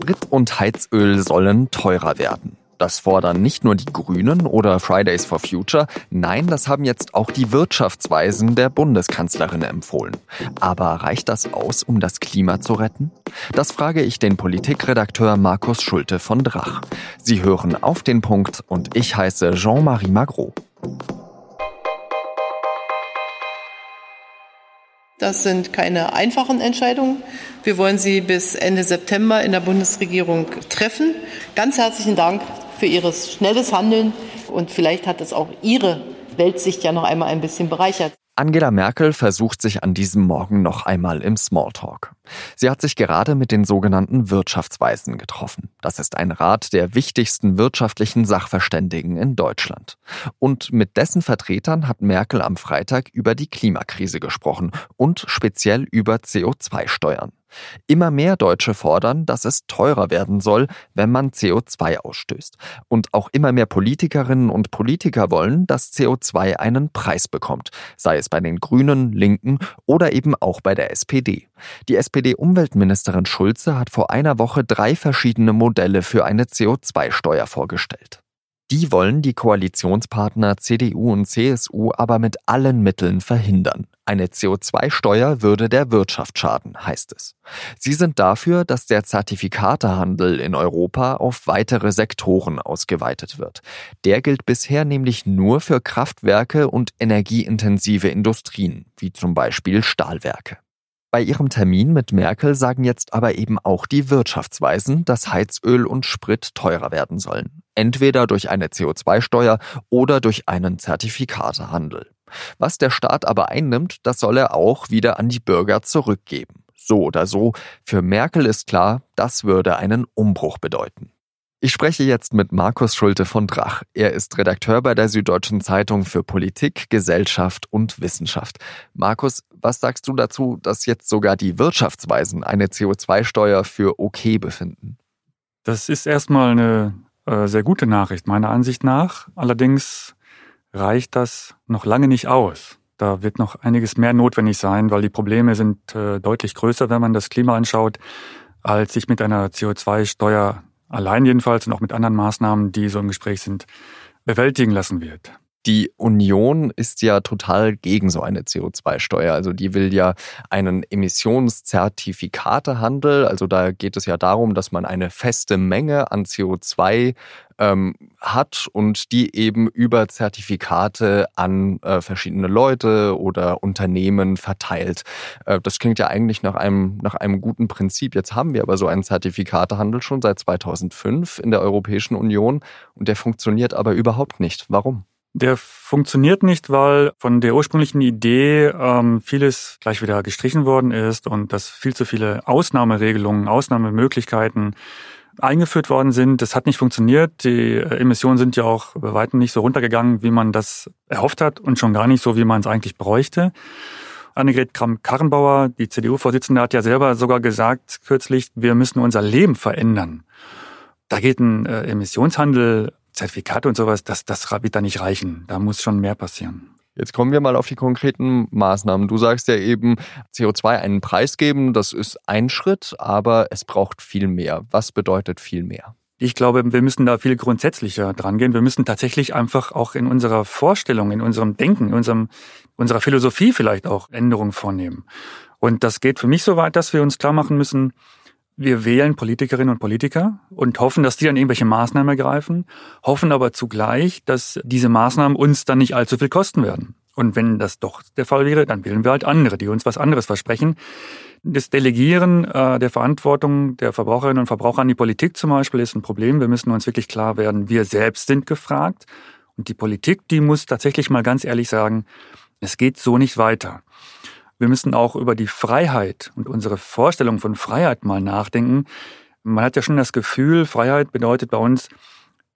Sprit und Heizöl sollen teurer werden. Das fordern nicht nur die Grünen oder Fridays for Future, nein, das haben jetzt auch die Wirtschaftsweisen der Bundeskanzlerin empfohlen. Aber reicht das aus, um das Klima zu retten? Das frage ich den Politikredakteur Markus Schulte von Drach. Sie hören auf den Punkt und ich heiße Jean-Marie Magro. Das sind keine einfachen Entscheidungen. Wir wollen sie bis Ende September in der Bundesregierung treffen. Ganz herzlichen Dank für Ihr schnelles Handeln und vielleicht hat es auch Ihre Weltsicht ja noch einmal ein bisschen bereichert. Angela Merkel versucht sich an diesem Morgen noch einmal im Smalltalk. Sie hat sich gerade mit den sogenannten Wirtschaftsweisen getroffen. Das ist ein Rat der wichtigsten wirtschaftlichen Sachverständigen in Deutschland. Und mit dessen Vertretern hat Merkel am Freitag über die Klimakrise gesprochen und speziell über CO2-Steuern. Immer mehr Deutsche fordern, dass es teurer werden soll, wenn man CO2 ausstößt. Und auch immer mehr Politikerinnen und Politiker wollen, dass CO2 einen Preis bekommt, sei es bei den Grünen, Linken oder eben auch bei der SPD. Die SPD-Umweltministerin Schulze hat vor einer Woche drei verschiedene Modelle für eine CO2-Steuer vorgestellt. Die wollen die Koalitionspartner CDU und CSU aber mit allen Mitteln verhindern. Eine CO2-Steuer würde der Wirtschaft schaden, heißt es. Sie sind dafür, dass der Zertifikatehandel in Europa auf weitere Sektoren ausgeweitet wird. Der gilt bisher nämlich nur für Kraftwerke und energieintensive Industrien, wie zum Beispiel Stahlwerke. Bei ihrem Termin mit Merkel sagen jetzt aber eben auch die Wirtschaftsweisen, dass Heizöl und Sprit teurer werden sollen. Entweder durch eine CO2-Steuer oder durch einen Zertifikatehandel. Was der Staat aber einnimmt, das soll er auch wieder an die Bürger zurückgeben. So oder so, für Merkel ist klar, das würde einen Umbruch bedeuten. Ich spreche jetzt mit Markus Schulte von Drach. Er ist Redakteur bei der Süddeutschen Zeitung für Politik, Gesellschaft und Wissenschaft. Markus, was sagst du dazu, dass jetzt sogar die Wirtschaftsweisen eine CO2-Steuer für okay befinden? Das ist erstmal eine äh, sehr gute Nachricht, meiner Ansicht nach. Allerdings reicht das noch lange nicht aus. Da wird noch einiges mehr notwendig sein, weil die Probleme sind äh, deutlich größer, wenn man das Klima anschaut, als sich mit einer CO2-Steuer allein jedenfalls und auch mit anderen Maßnahmen, die so im Gespräch sind, bewältigen lassen wird. Die Union ist ja total gegen so eine CO2-Steuer. Also die will ja einen Emissionszertifikatehandel. Also da geht es ja darum, dass man eine feste Menge an CO2 ähm, hat und die eben über Zertifikate an äh, verschiedene Leute oder Unternehmen verteilt. Äh, das klingt ja eigentlich nach einem, nach einem guten Prinzip. Jetzt haben wir aber so einen Zertifikatehandel schon seit 2005 in der Europäischen Union und der funktioniert aber überhaupt nicht. Warum? Der funktioniert nicht, weil von der ursprünglichen Idee ähm, vieles gleich wieder gestrichen worden ist und dass viel zu viele Ausnahmeregelungen, Ausnahmemöglichkeiten eingeführt worden sind. Das hat nicht funktioniert. Die Emissionen sind ja auch bei weitem nicht so runtergegangen, wie man das erhofft hat und schon gar nicht so, wie man es eigentlich bräuchte. Annegret Kramp-Karrenbauer, die CDU-Vorsitzende, hat ja selber sogar gesagt kürzlich, wir müssen unser Leben verändern. Da geht ein äh, Emissionshandel Zertifikate und sowas, das, das wird da nicht reichen. Da muss schon mehr passieren. Jetzt kommen wir mal auf die konkreten Maßnahmen. Du sagst ja eben, CO2 einen Preis geben, das ist ein Schritt, aber es braucht viel mehr. Was bedeutet viel mehr? Ich glaube, wir müssen da viel grundsätzlicher dran gehen. Wir müssen tatsächlich einfach auch in unserer Vorstellung, in unserem Denken, in unserem, unserer Philosophie vielleicht auch Änderungen vornehmen. Und das geht für mich so weit, dass wir uns klar machen müssen, wir wählen Politikerinnen und Politiker und hoffen, dass die dann irgendwelche Maßnahmen ergreifen, hoffen aber zugleich, dass diese Maßnahmen uns dann nicht allzu viel kosten werden. Und wenn das doch der Fall wäre, dann wählen wir halt andere, die uns was anderes versprechen. Das Delegieren äh, der Verantwortung der Verbraucherinnen und Verbraucher an die Politik zum Beispiel ist ein Problem. Wir müssen uns wirklich klar werden, wir selbst sind gefragt. Und die Politik, die muss tatsächlich mal ganz ehrlich sagen, es geht so nicht weiter. Wir müssen auch über die Freiheit und unsere Vorstellung von Freiheit mal nachdenken. Man hat ja schon das Gefühl, Freiheit bedeutet bei uns,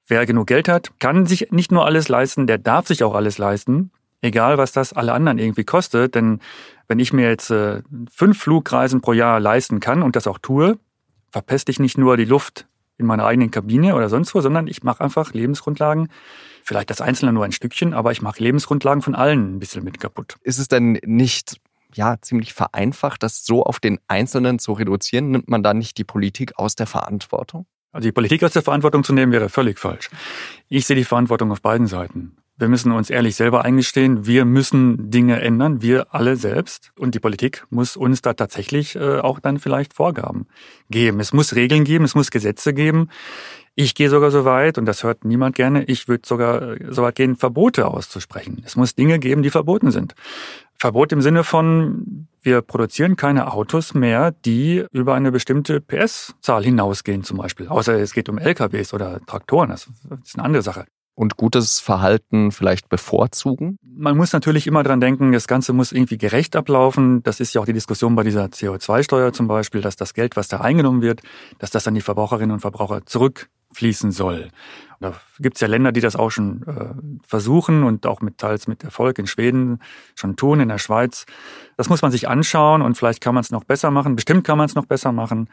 wer genug Geld hat, kann sich nicht nur alles leisten, der darf sich auch alles leisten, egal was das alle anderen irgendwie kostet. Denn wenn ich mir jetzt äh, fünf Flugreisen pro Jahr leisten kann und das auch tue, verpeste ich nicht nur die Luft in meiner eigenen Kabine oder sonst wo, sondern ich mache einfach Lebensgrundlagen. Vielleicht das Einzelne nur ein Stückchen, aber ich mache Lebensgrundlagen von allen ein bisschen mit kaputt. Ist es denn nicht ja ziemlich vereinfacht, das so auf den Einzelnen zu reduzieren? Nimmt man da nicht die Politik aus der Verantwortung? Also die Politik aus der Verantwortung zu nehmen, wäre völlig falsch. Ich sehe die Verantwortung auf beiden Seiten. Wir müssen uns ehrlich selber eingestehen, wir müssen Dinge ändern, wir alle selbst. Und die Politik muss uns da tatsächlich äh, auch dann vielleicht Vorgaben geben. Es muss Regeln geben, es muss Gesetze geben. Ich gehe sogar so weit, und das hört niemand gerne, ich würde sogar äh, so weit gehen, Verbote auszusprechen. Es muss Dinge geben, die verboten sind. Verbot im Sinne von, wir produzieren keine Autos mehr, die über eine bestimmte PS-Zahl hinausgehen zum Beispiel. Außer es geht um LKWs oder Traktoren, das ist eine andere Sache und gutes Verhalten vielleicht bevorzugen? Man muss natürlich immer dran denken, das Ganze muss irgendwie gerecht ablaufen. Das ist ja auch die Diskussion bei dieser CO2-Steuer zum Beispiel, dass das Geld, was da eingenommen wird, dass das an die Verbraucherinnen und Verbraucher zurückfließen soll. Da gibt es ja Länder, die das auch schon äh, versuchen und auch mit teils mit Erfolg in Schweden schon tun, in der Schweiz. Das muss man sich anschauen und vielleicht kann man es noch besser machen. Bestimmt kann man es noch besser machen.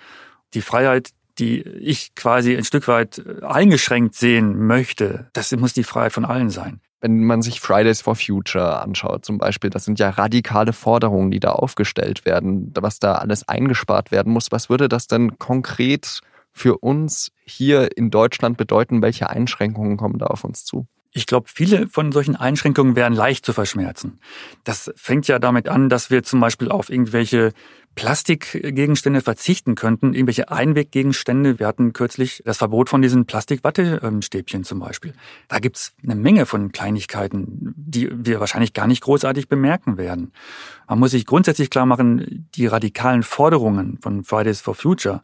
Die Freiheit, die ich quasi ein Stück weit äh, eingeschränkt sehen möchte, das muss die Freiheit von allen sein. Wenn man sich Fridays for Future anschaut, zum Beispiel, das sind ja radikale Forderungen, die da aufgestellt werden, was da alles eingespart werden muss. Was würde das denn konkret für uns hier in Deutschland bedeuten? Welche Einschränkungen kommen da auf uns zu? Ich glaube, viele von solchen Einschränkungen wären leicht zu verschmerzen. Das fängt ja damit an, dass wir zum Beispiel auf irgendwelche Plastikgegenstände verzichten könnten, irgendwelche Einweggegenstände. Wir hatten kürzlich das Verbot von diesen Plastikwattestäbchen zum Beispiel. Da gibt's eine Menge von Kleinigkeiten, die wir wahrscheinlich gar nicht großartig bemerken werden. Man muss sich grundsätzlich klar machen, die radikalen Forderungen von Fridays for Future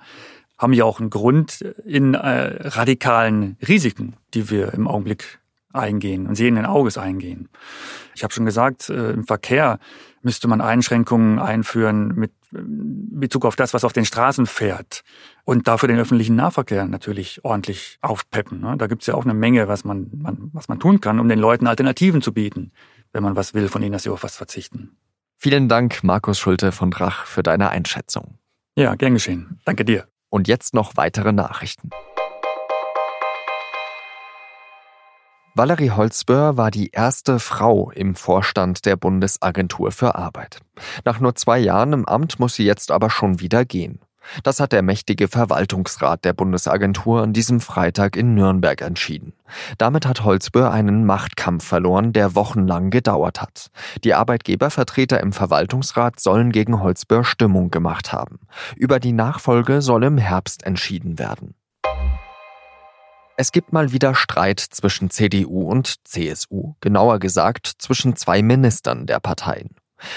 haben ja auch einen Grund in äh, radikalen Risiken, die wir im Augenblick eingehen und sehenden Auges eingehen. Ich habe schon gesagt, äh, im Verkehr müsste man Einschränkungen einführen mit äh, Bezug auf das, was auf den Straßen fährt und dafür den öffentlichen Nahverkehr natürlich ordentlich aufpeppen. Ne? Da gibt es ja auch eine Menge, was man, man, was man tun kann, um den Leuten Alternativen zu bieten, wenn man was will, von ihnen, dass sie auf was verzichten. Vielen Dank, Markus Schulte von Drach, für deine Einschätzung. Ja, gern geschehen. Danke dir. Und jetzt noch weitere Nachrichten. Valerie Holzböhr war die erste Frau im Vorstand der Bundesagentur für Arbeit. Nach nur zwei Jahren im Amt muss sie jetzt aber schon wieder gehen. Das hat der mächtige Verwaltungsrat der Bundesagentur an diesem Freitag in Nürnberg entschieden. Damit hat Holzböhr einen Machtkampf verloren, der wochenlang gedauert hat. Die Arbeitgebervertreter im Verwaltungsrat sollen gegen Holzböhr Stimmung gemacht haben. Über die Nachfolge soll im Herbst entschieden werden. Es gibt mal wieder Streit zwischen CDU und CSU, genauer gesagt zwischen zwei Ministern der Parteien.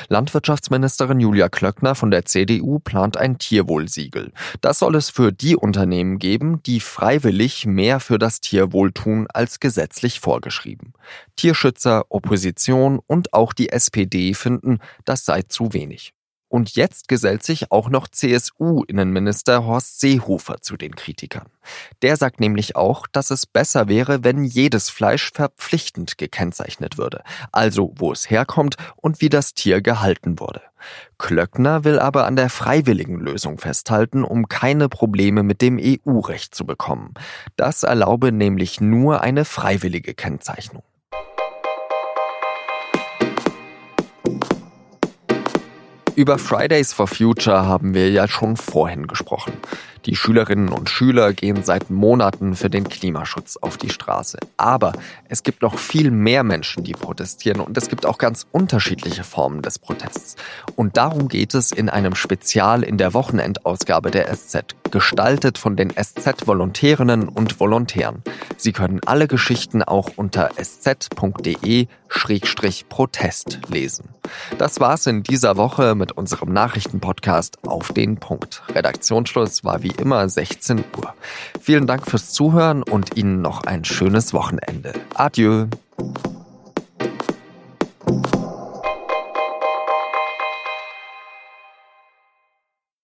Landwirtschaftsministerin Julia Klöckner von der CDU plant ein Tierwohlsiegel. Das soll es für die Unternehmen geben, die freiwillig mehr für das Tierwohl tun als gesetzlich vorgeschrieben. Tierschützer, Opposition und auch die SPD finden, das sei zu wenig. Und jetzt gesellt sich auch noch CSU-Innenminister Horst Seehofer zu den Kritikern. Der sagt nämlich auch, dass es besser wäre, wenn jedes Fleisch verpflichtend gekennzeichnet würde, also wo es herkommt und wie das Tier gehalten wurde. Klöckner will aber an der freiwilligen Lösung festhalten, um keine Probleme mit dem EU-Recht zu bekommen. Das erlaube nämlich nur eine freiwillige Kennzeichnung. Über Fridays for Future haben wir ja schon vorhin gesprochen. Die Schülerinnen und Schüler gehen seit Monaten für den Klimaschutz auf die Straße. Aber es gibt noch viel mehr Menschen, die protestieren und es gibt auch ganz unterschiedliche Formen des Protests. Und darum geht es in einem Spezial in der Wochenendausgabe der SZ, gestaltet von den SZ-Volontärinnen und Volontären. Sie können alle Geschichten auch unter sz.de-protest lesen. Das war's in dieser Woche mit unserem Nachrichtenpodcast auf den Punkt. Redaktionsschluss war wie wie immer 16 Uhr. Vielen Dank fürs Zuhören und Ihnen noch ein schönes Wochenende. Adieu.